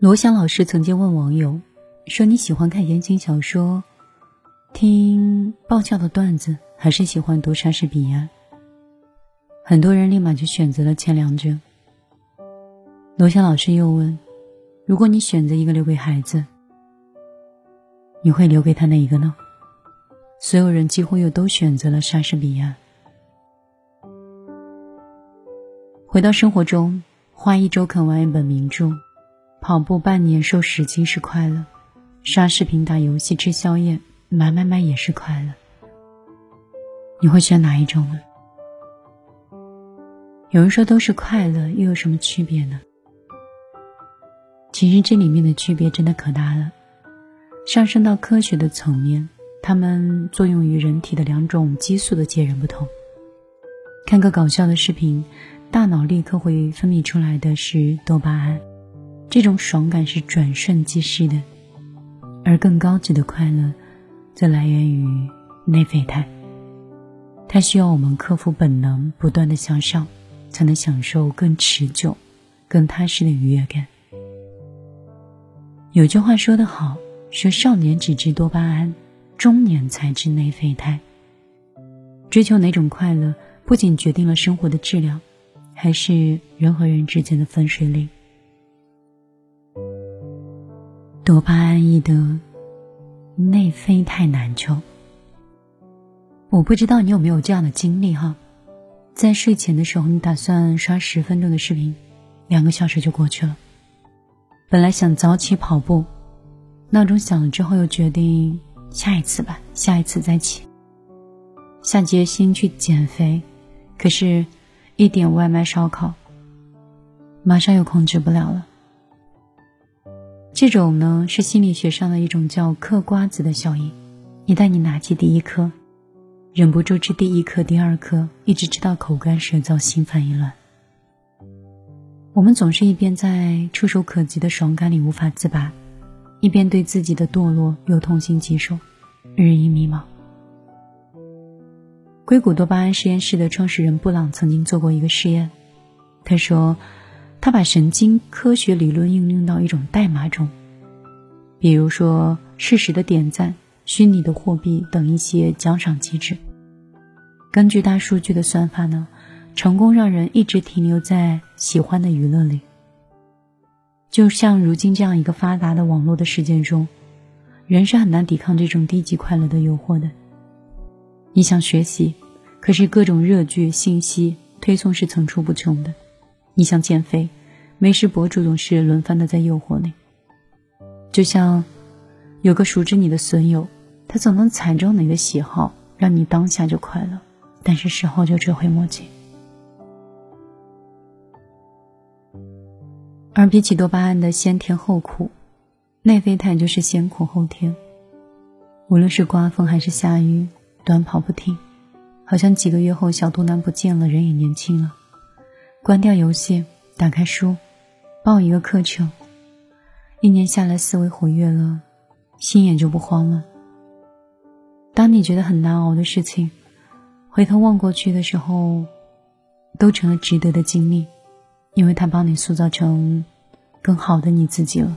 罗翔老师曾经问网友说：“你喜欢看言情小说，听爆笑的段子，还是喜欢读莎士比亚？”很多人立马就选择了前两者。罗翔老师又问：“如果你选择一个留给孩子，你会留给他哪一个呢？”所有人几乎又都选择了莎士比亚。回到生活中，花一周啃完一本名著，跑步半年瘦十斤是快乐，刷视频、打游戏、吃宵夜、买买买也是快乐。你会选哪一种呢？有人说都是快乐，又有什么区别呢？其实这里面的区别真的可大了。上升到科学的层面，它们作用于人体的两种激素的截然不同。看个搞笑的视频。大脑立刻会分泌出来的是多巴胺，这种爽感是转瞬即逝的；而更高级的快乐，则来源于内啡肽。它需要我们克服本能，不断的向上，才能享受更持久、更踏实的愉悦感。有句话说得好，说少年只知多巴胺，中年才知内啡肽。追求哪种快乐，不仅决定了生活的质量。还是人和人之间的分水岭。多巴胺易得，内啡肽难求。我不知道你有没有这样的经历哈，在睡前的时候，你打算刷十分钟的视频，两个小时就过去了。本来想早起跑步，闹钟响了之后又决定下一次吧，下一次再起。下决心去减肥，可是。一点外卖烧烤，马上又控制不了了。这种呢是心理学上的一种叫“嗑瓜子”的效应。一旦你拿起第一颗，忍不住吃第一颗、第二颗，一直吃到口干舌燥、心烦意乱。我们总是一边在触手可及的爽感里无法自拔，一边对自己的堕落又痛心疾首，日益迷茫。硅谷多巴胺实验室的创始人布朗曾经做过一个实验，他说，他把神经科学理论应用到一种代码中，比如说适时的点赞、虚拟的货币等一些奖赏机制。根据大数据的算法呢，成功让人一直停留在喜欢的娱乐里。就像如今这样一个发达的网络的世界中，人是很难抵抗这种低级快乐的诱惑的。你想学习，可是各种热剧信息推送是层出不穷的；你想减肥，美食博主总是轮番的在诱惑你。就像有个熟知你的损友，他总能踩中你的喜好，让你当下就快乐，但是事后就追悔莫及。而比起多巴胺的先甜后苦，内啡肽就是先苦后甜。无论是刮风还是下雨。短跑不停，好像几个月后小肚腩不见了，人也年轻了。关掉游戏，打开书，报一个课程，一年下来思维活跃了，心也就不慌了。当你觉得很难熬的事情，回头望过去的时候，都成了值得的经历，因为它帮你塑造成更好的你自己了。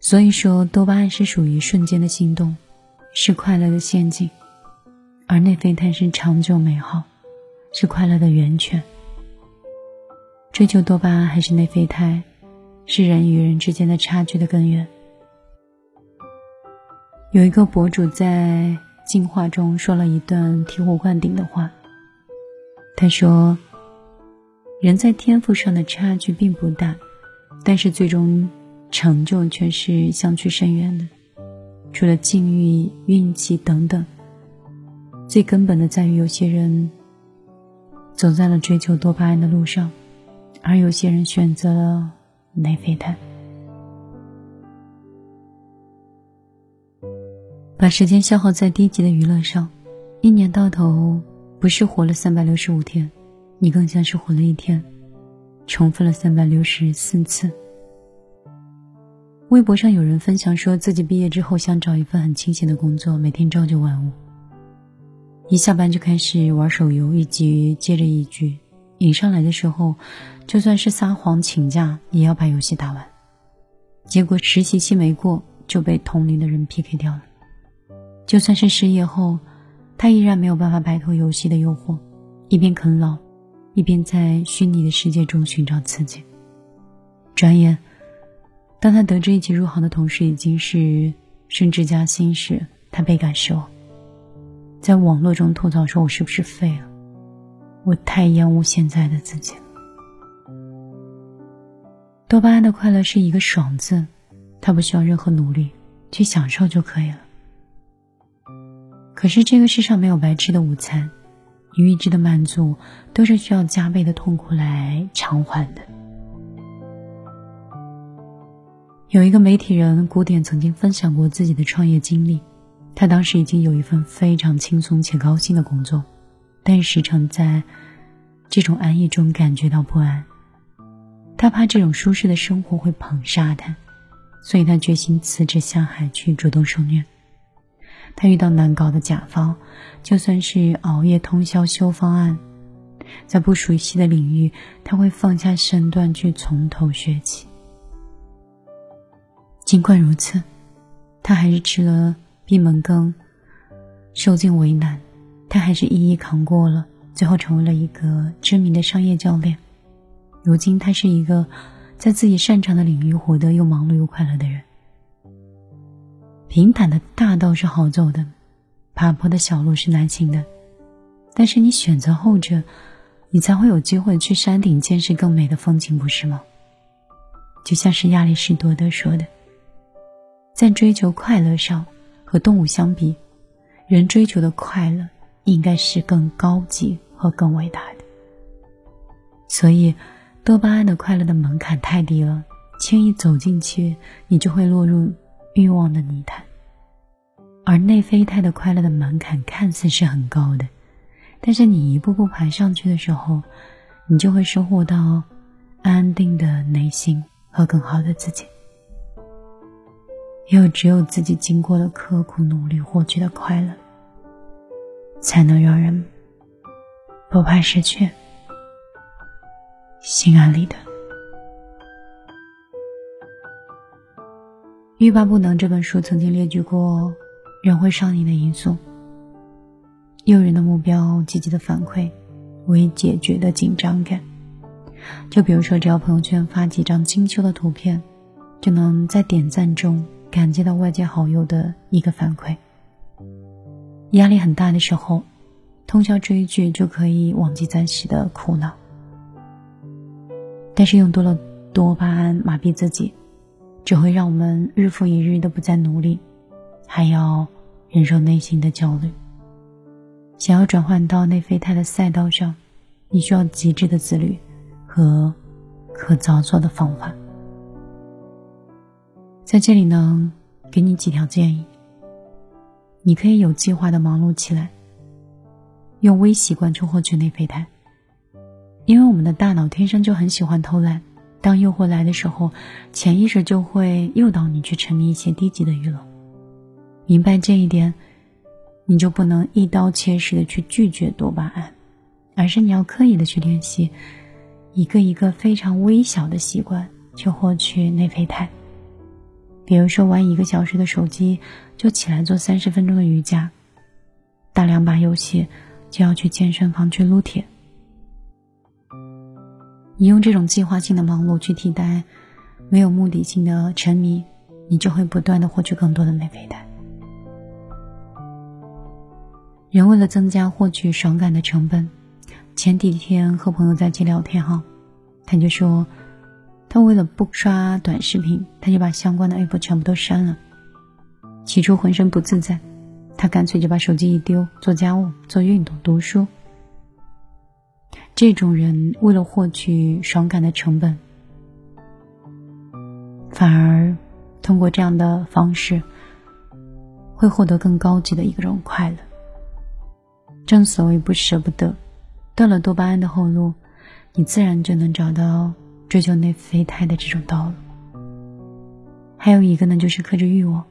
所以说，多巴胺是属于瞬间的心动。是快乐的陷阱，而内啡肽是长久美好，是快乐的源泉。追求多巴胺还是内啡肽，是人与人之间的差距的根源。有一个博主在进化中说了一段醍醐灌顶的话，他说：“人在天赋上的差距并不大，但是最终成就却是相去甚远的。”除了境遇、运气等等，最根本的在于有些人走在了追求多巴胺的路上，而有些人选择了内啡肽。把时间消耗在低级的娱乐上，一年到头不是活了三百六十五天，你更像是活了一天，重复了三百六十四次。微博上有人分享说自己毕业之后想找一份很清闲的工作，每天朝九晚五。一下班就开始玩手游，一局接着一局，一上来的时候，就算是撒谎请假，也要把游戏打完。结果实习期没过，就被同龄的人 PK 掉了。就算是失业后，他依然没有办法摆脱游戏的诱惑，一边啃老，一边在虚拟的世界中寻找刺激。转眼，当他得知一起入行的同事已经是升职加薪时，他倍感失望，在网络中吐槽说：“我是不是废了？”我太厌恶现在的自己了。多巴胺的快乐是一个“爽”字，它不需要任何努力去享受就可以了。可是这个世上没有白吃的午餐，预知的满足都是需要加倍的痛苦来偿还的。有一个媒体人古典曾经分享过自己的创业经历，他当时已经有一份非常轻松且高薪的工作。但时常在这种安逸中感觉到不安，他怕这种舒适的生活会捧杀他，所以他决心辞职下海去主动受虐。他遇到难搞的甲方，就算是熬夜通宵修方案，在不熟悉的领域，他会放下身段去从头学起。尽管如此，他还是吃了闭门羹，受尽为难。他还是一一扛过了，最后成为了一个知名的商业教练。如今，他是一个在自己擅长的领域活得又忙碌又快乐的人。平坦的大道是好走的，爬坡的小路是难行的。但是你选择后者，你才会有机会去山顶见识更美的风景，不是吗？就像是亚里士多德说的，在追求快乐上，和动物相比，人追求的快乐。应该是更高级和更伟大的，所以多巴胺的快乐的门槛太低了，轻易走进去，你就会落入欲望的泥潭；而内啡肽的快乐的门槛看似是很高的，但是你一步步爬上去的时候，你就会收获到安定的内心和更好的自己。因为只有自己经过了刻苦努力获取的快乐。才能让人不怕失去，心安理得。欲罢不能这本书曾经列举过人会上瘾的因素：诱人的目标、积极的反馈、未解决的紧张感。就比如说，只要朋友圈发几张精修的图片，就能在点赞中感激到外界好友的一个反馈。压力很大的时候，通宵追剧就可以忘记暂时的苦恼。但是用多了多巴胺麻痹自己，只会让我们日复一日的不再努力，还要忍受内心的焦虑。想要转换到内啡肽的赛道上，你需要极致的自律和可操作的方法。在这里呢，给你几条建议。你可以有计划的忙碌起来，用微习惯去获取内啡肽，因为我们的大脑天生就很喜欢偷懒。当诱惑来的时候，潜意识就会诱导你去沉迷一些低级的娱乐。明白这一点，你就不能一刀切式的去拒绝多巴胺，而是你要刻意的去练习，一个一个非常微小的习惯去获取内啡肽。比如说，玩一个小时的手机，就起来做三十分钟的瑜伽；打两把游戏，就要去健身房去撸铁。你用这种计划性的忙碌去替代没有目的性的沉迷，你就会不断的获取更多的内啡肽。人为了增加获取爽感的成本，前几天和朋友在一起聊天哈，他就说。他为了不刷短视频，他就把相关的 app 全部都删了。起初浑身不自在，他干脆就把手机一丢，做家务、做运动、读书。这种人为了获取爽感的成本，反而通过这样的方式，会获得更高级的一种快乐。正所谓不舍不得，断了多巴胺的后路，你自然就能找到。追求内啡肽的这种道路，还有一个呢，就是克制欲望。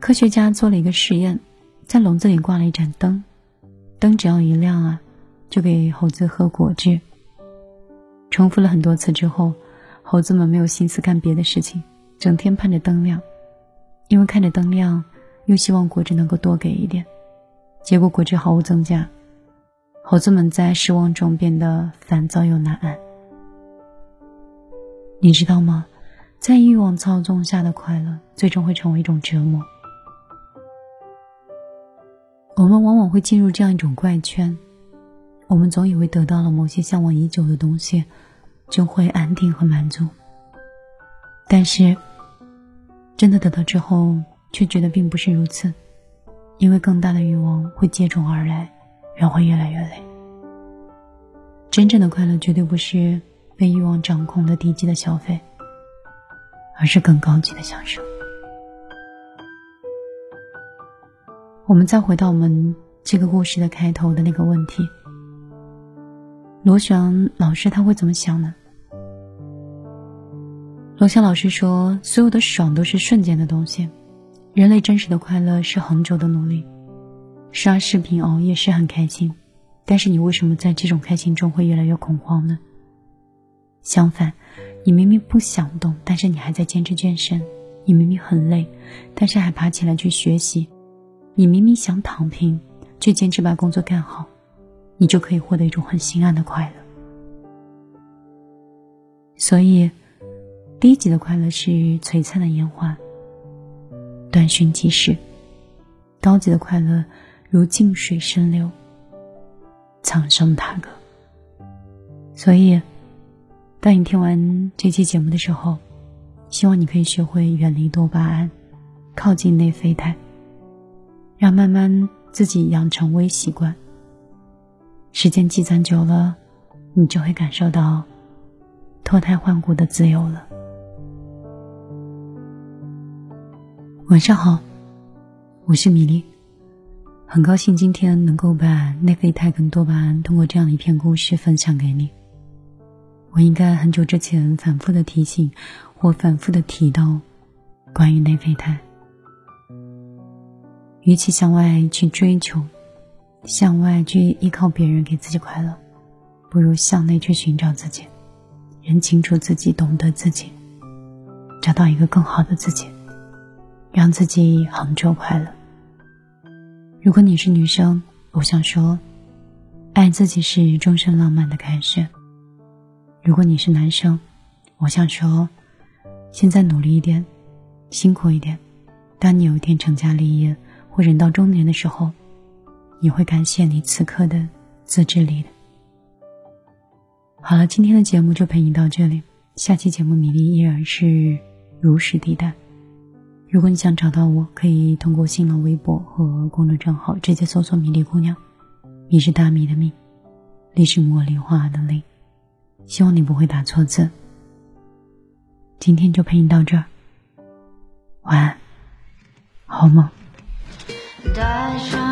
科学家做了一个实验，在笼子里挂了一盏灯，灯只要一亮啊，就给猴子喝果汁。重复了很多次之后，猴子们没有心思干别的事情，整天盼着灯亮，因为看着灯亮，又希望果汁能够多给一点。结果果汁毫无增加，猴子们在失望中变得烦躁又难安。你知道吗？在欲望操纵下的快乐，最终会成为一种折磨。我们往往会进入这样一种怪圈：我们总以为得到了某些向往已久的东西，就会安定和满足。但是，真的得到之后，却觉得并不是如此。因为更大的欲望会接踵而来，人会越来越累。真正的快乐绝对不是被欲望掌控的低级的消费，而是更高级的享受。我们再回到我们这个故事的开头的那个问题：罗翔老师他会怎么想呢？罗翔老师说：“所有的爽都是瞬间的东西。”人类真实的快乐是恒久的努力，刷视频熬夜是很开心，但是你为什么在这种开心中会越来越恐慌呢？相反，你明明不想动，但是你还在坚持健身；你明明很累，但是还爬起来去学习；你明明想躺平，却坚持把工作干好，你就可以获得一种很心安的快乐。所以，低级的快乐是璀璨的烟花。短讯即逝，高级的快乐如静水深流，苍生踏歌。所以，当你听完这期节目的时候，希望你可以学会远离多巴胺，靠近内啡肽，让慢慢自己养成微习惯。时间积攒久了，你就会感受到脱胎换骨的自由了。晚上好，我是米粒，很高兴今天能够把内啡肽跟多巴胺通过这样的一篇故事分享给你。我应该很久之前反复的提醒或反复的提到关于内啡肽。与其向外去追求，向外去依靠别人给自己快乐，不如向内去寻找自己，认清楚自己，懂得自己，找到一个更好的自己。让自己恒久快乐。如果你是女生，我想说，爱自己是终身浪漫的开始。如果你是男生，我想说，现在努力一点，辛苦一点。当你有一天成家立业或人到中年的时候，你会感谢你此刻的自制力的。好了，今天的节目就陪你到这里，下期节目米粒依然是如实地带。如果你想找到我，可以通过新浪微博和公众账号直接搜索“米粒姑娘”，米是大米的米，粒是茉莉花的粒。希望你不会打错字。今天就陪你到这儿，晚安，好梦。上